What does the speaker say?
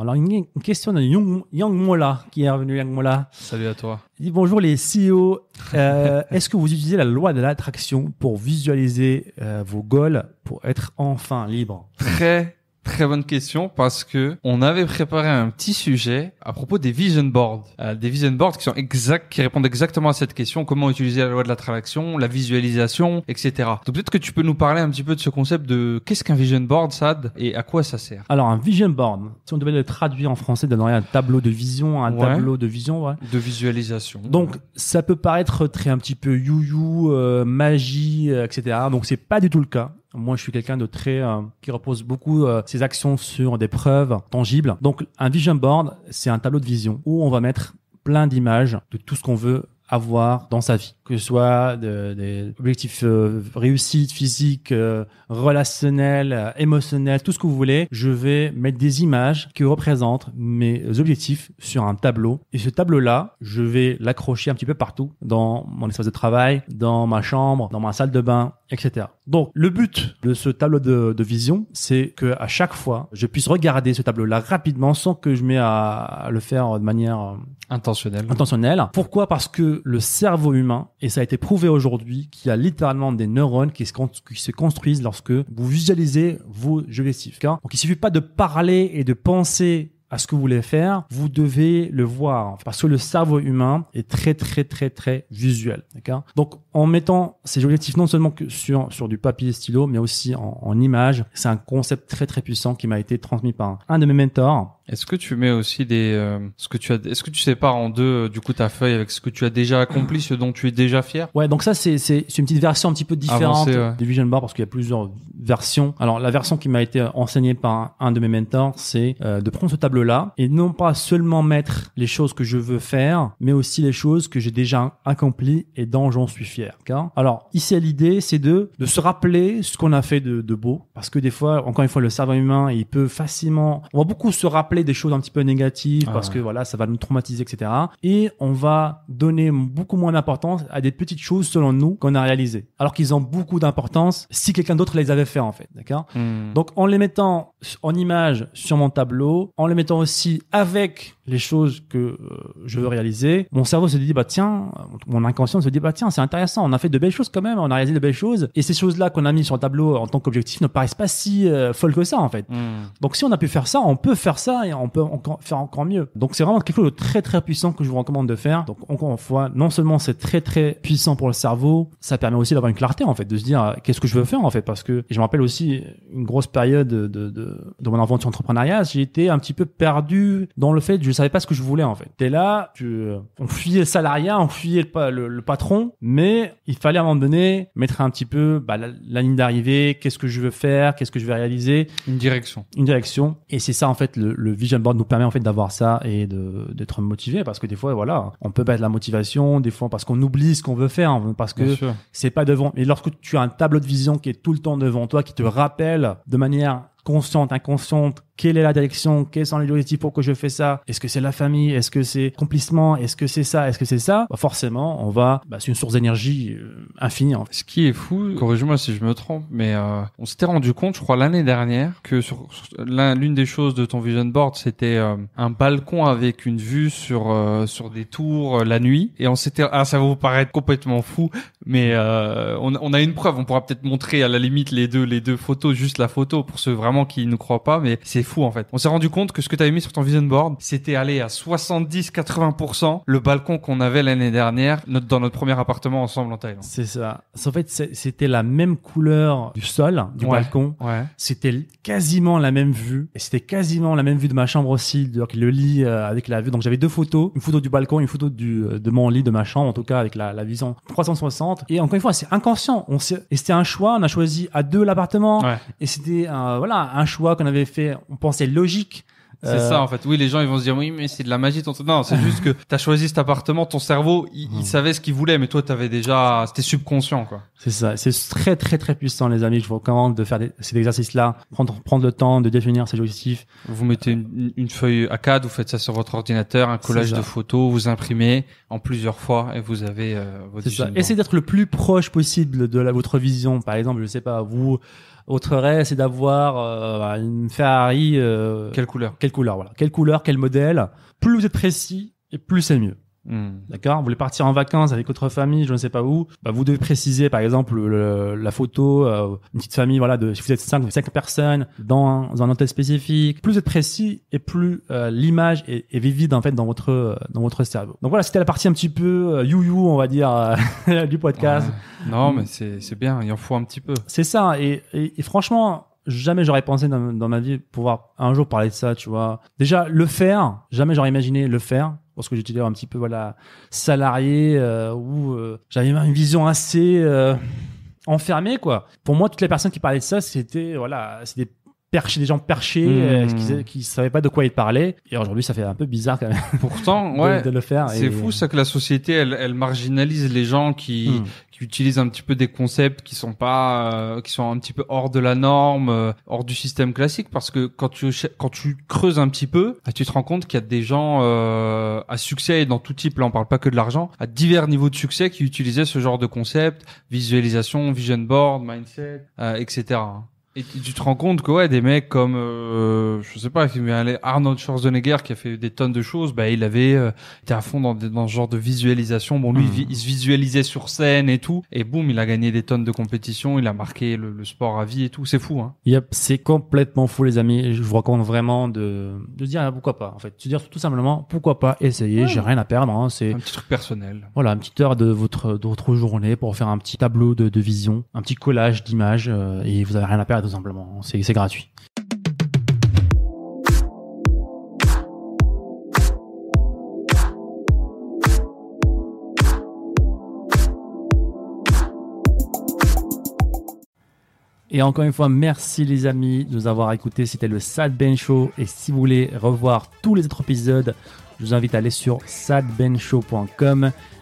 Alors une, une question de Young, Yang Mola qui est revenu, Yang Mola. Salut à toi. Il dit bonjour les CEO, Euh, est-ce que vous utilisez la loi de l'attraction pour visualiser euh, vos goals pour être enfin libre? Très très bonne question parce que on avait préparé un petit sujet à propos des vision boards, Euh, des vision boards qui sont qui répondent exactement à cette question comment utiliser la loi de l'attraction, la visualisation, etc. Donc peut-être que tu peux nous parler un petit peu de ce concept de qu'est-ce qu'un vision board, Sad, et à quoi ça sert? Alors un vision board, si on devait le traduire en français, ça donnerait un tableau de vision, un Ouais. tableau de vision, ouais. De visualisation. Donc ça peut paraître très un petit peu you-you, euh, magie, euh, etc. Donc c'est pas du tout le cas. Moi, je suis quelqu'un de très euh, qui repose beaucoup euh, ses actions sur des preuves tangibles. Donc un vision board, c'est un tableau de vision où on va mettre plein d'images de tout ce qu'on veut avoir dans sa vie, que ce soit de- des objectifs euh, réussite physique, euh, relationnel, euh, émotionnel, tout ce que vous voulez. Je vais mettre des images qui représentent mes objectifs sur un tableau. Et ce tableau-là, je vais l'accrocher un petit peu partout dans mon espace de travail, dans ma chambre, dans ma salle de bain, etc. Donc, le but de ce tableau de, de vision, c'est que à chaque fois, je puisse regarder ce tableau-là rapidement sans que je m'ai à, à le faire de manière euh, Intentionnel. intentionnel. Pourquoi? Parce que le cerveau humain, et ça a été prouvé aujourd'hui, qu'il y a littéralement des neurones qui se, qui se construisent lorsque vous visualisez vos objectifs. Donc il suffit pas de parler et de penser à ce que vous voulez faire, vous devez le voir. Parce que le cerveau humain est très très très très visuel, d'accord? Donc en mettant ces objectifs non seulement que sur sur du papier stylo, mais aussi en, en images, c'est un concept très très puissant qui m'a été transmis par un de mes mentors Est-ce que tu mets aussi des euh, ce que tu as est-ce que tu sépares en deux euh, du coup ta feuille avec ce que tu as déjà accompli, ce dont tu es déjà fier? Ouais, donc ça c'est c'est une petite version un petit peu différente Avancée, ouais. du Vision Board parce qu'il y a plusieurs versions. Alors la version qui m'a été enseignée par un, de mes mentors, c'est euh, de prendre ce tableau-là et non pas seulement mettre les choses que je veux faire, mais aussi les choses que j'ai déjà accomplies et dont j'en suis fier. Alors ici l'idée c'est de de se rappeler ce qu'on a fait de, de beau parce que des fois, encore une fois, le cerveau humain il peut facilement, on va beaucoup se rappeler des choses un petit peu négatives Ah parce que voilà, ça va nous traumatiser, etc. Et on va donner beaucoup moins d'importance à des petites choses selon nous qu'on a réalisées, alors qu'ils ont beaucoup d'importance si quelqu'un d'autre les avait fait en fait, d'accord? Hmm. Donc en les mettant en image sur mon tableau, en les mettant aussi avec les choses que euh, je veux réaliser, mon cerveau se dit bah tiens, mon inconscient se dit bah tiens c'est intéressant, on a fait de belles choses quand même, on a réalisé de belles choses et ces choses là qu'on a mis sur le tableau en tant qu'objectif ne paraissent pas si euh, folles que ça en fait. Hmm. Donc si on a pu faire ça, on peut faire ça et on peut encore faire encore mieux. Donc c'est vraiment quelque chose de très très puissant que je vous recommande de faire. Donc encore une fois, non seulement c'est très très puissant pour le cerveau, ça permet aussi d'avoir une clarté en fait, de se dire euh, qu'est-ce que je veux faire en fait, parce que je me rappelle aussi une grosse période de, de, de, mon aventure entrepreneuriale, j'ai été un petit peu perdu dans le fait que je savais pas ce que je voulais en fait. T'es là, tu, euh, on fuyait le salariat, on fuyait le, pa- le, le patron, mais il fallait à un moment donné mettre un petit peu bah, la, la ligne d'arrivée, qu'est-ce que je veux faire, qu'est-ce que je vais réaliser, Une direction. une direction et c'est ça en fait le, le vision board nous permet en fait d'avoir ça et de d'être motivé parce que des fois voilà on peut perdre la motivation des fois parce qu'on oublie ce qu'on veut faire parce Bien que c'est pas devant. Et lorsque tu as un tableau de vision qui est tout le temps devant toi qui te rappelle de manière consciente inconsciente quelle est la direction quels sont les objectifs pour que je fais ça? Est-ce que c'est la famille? Est-ce que c'est accomplissement? Est-ce que c'est ça? Est-ce que c'est ça? Bah, forcément on va bah, c'est une source d'énergie euh, infinie en fait. Ce qui est fou, corrige-moi si je me trompe, mais euh, on s'était rendu compte, je crois l'année dernière, que sur, sur- l'un- l'une des choses de ton vision board, c'était euh, un balcon avec une vue sur euh, sur des tours la nuit. Et on s'était, ah ça va vous paraître complètement fou, mais on, on a une preuve. On pourra peut-être montrer à la limite les deux les deux photos, juste la photo pour ceux vraiment qui ne croient pas, mais c'est fou en fait. On s'est rendu compte que ce que tu avais mis sur ton vision board, c'était aller à 70-80% le balcon qu'on avait l'année dernière notre, dans notre premier appartement ensemble en Thaïlande. c'est ça en fait c'était la même couleur du sol du Ouais. balcon Ouais. C'était quasiment la même vue et c'était quasiment la même vue de ma chambre aussi, donc le lit euh, avec la vue. Donc j'avais deux photos, une photo du balcon, une photo du euh, de mon lit de ma chambre en tout cas avec la, la vision 360. Et encore une fois, c'est inconscient. On et c'était un choix. On a choisi à deux l'appartement Ouais. et c'était euh, voilà un choix qu'on avait fait. On pensait logique. C'est Euh, ça en fait. Oui, les gens ils vont se dire oui, mais c'est de la magie. Ton... Non, c'est juste que t'as choisi cet appartement, ton cerveau, il, il savait ce qu'il voulait, mais toi t'avais déjà, c'était subconscient quoi. C'est ça, c'est très très très puissant les amis. Je vous recommande de faire des, cet exercice-là, prendre prendre le temps de définir ses objectifs. Vous mettez une, une feuille A4, vous faites ça sur votre ordinateur, un collage de photos, vous imprimez en plusieurs fois et vous avez euh, votre C'est ça. Essayez d'être le plus proche possible de la, votre vision. Par exemple, je sais pas, vous, votre rêve, c'est d'avoir euh, une Ferrari. euh, Quelle couleur? quelle couleur, voilà. Quelle couleur, quel modèle? Plus vous êtes précis et plus c'est mieux. Hmm. D'accord Vous voulez partir en vacances avec votre famille, je ne sais pas où. Bah, vous devez préciser, par exemple, le- la photo, euh, une petite famille, voilà, de si vous êtes cinq, cinq personnes dans un, dans un hôtel spécifique. Plus vous êtes précis et plus euh, l'image est, est vivide en fait dans votre euh, dans votre cerveau. Donc voilà, c'était la partie un petit peu euh, you-you, on va dire, euh, du podcast. Ouais. Non, mais c'est c'est bien, il en faut un petit peu. C'est ça. Et, et, et franchement, jamais j'aurais pensé dans, dans ma vie pouvoir un jour parler de ça, tu vois. Déjà, le faire, jamais j'aurais imaginé le faire. Parce que j'étais un petit peu, voilà, salarié, euh, où euh, j'avais une vision assez euh, enfermée, quoi. Pour moi, toutes les personnes qui parlaient de ça, c'était, voilà, c'était perché, des gens perchés, Mmh. euh, qui, qui savaient pas de quoi ils parlaient. Et aujourd'hui, ça fait un peu bizarre quand même Pourtant, de- ouais, de, le faire. c'est Et- fou ça que la société elle, elle marginalise les gens qui Hmm. qui utilisent un petit peu des concepts qui sont pas euh, qui sont un petit peu hors de la norme, euh, hors du système classique parce que quand tu quand tu creuses un petit peu, bah, tu te rends compte qu'il y a des gens euh, à succès et dans tout type là on parle pas que de l'argent, à divers niveaux de succès qui utilisaient ce genre de concept, visualisation, vision board, mindset, euh, etc. Et tu te rends compte que ouais des mecs comme euh, je sais pas Arnold Schwarzenegger qui a fait des tonnes de choses bah il avait euh, été à fond dans, dans ce genre de visualisation bon lui Mhm. il se visualisait sur scène et tout et boum il a gagné des tonnes de compétitions il a marqué le, le sport à vie et tout c'est fou hein Yep, c'est complètement fou les amis. Je vous recommande vraiment de, de dire ah, pourquoi pas. En fait, se dire tout simplement pourquoi pas essayer. J'ai rien à perdre. Hein. C'est un petit truc personnel voilà une petite heure de votre de votre journée pour faire un petit tableau de, de vision, un petit collage d'images euh, et vous avez rien à perdre tout simplement. C'est gratuit. Et encore une fois, merci les amis de nous avoir écoutés. C'était le Sad Ben Show. Et si vous voulez revoir tous les autres épisodes, je vous invite à aller sur sadbenshow.com.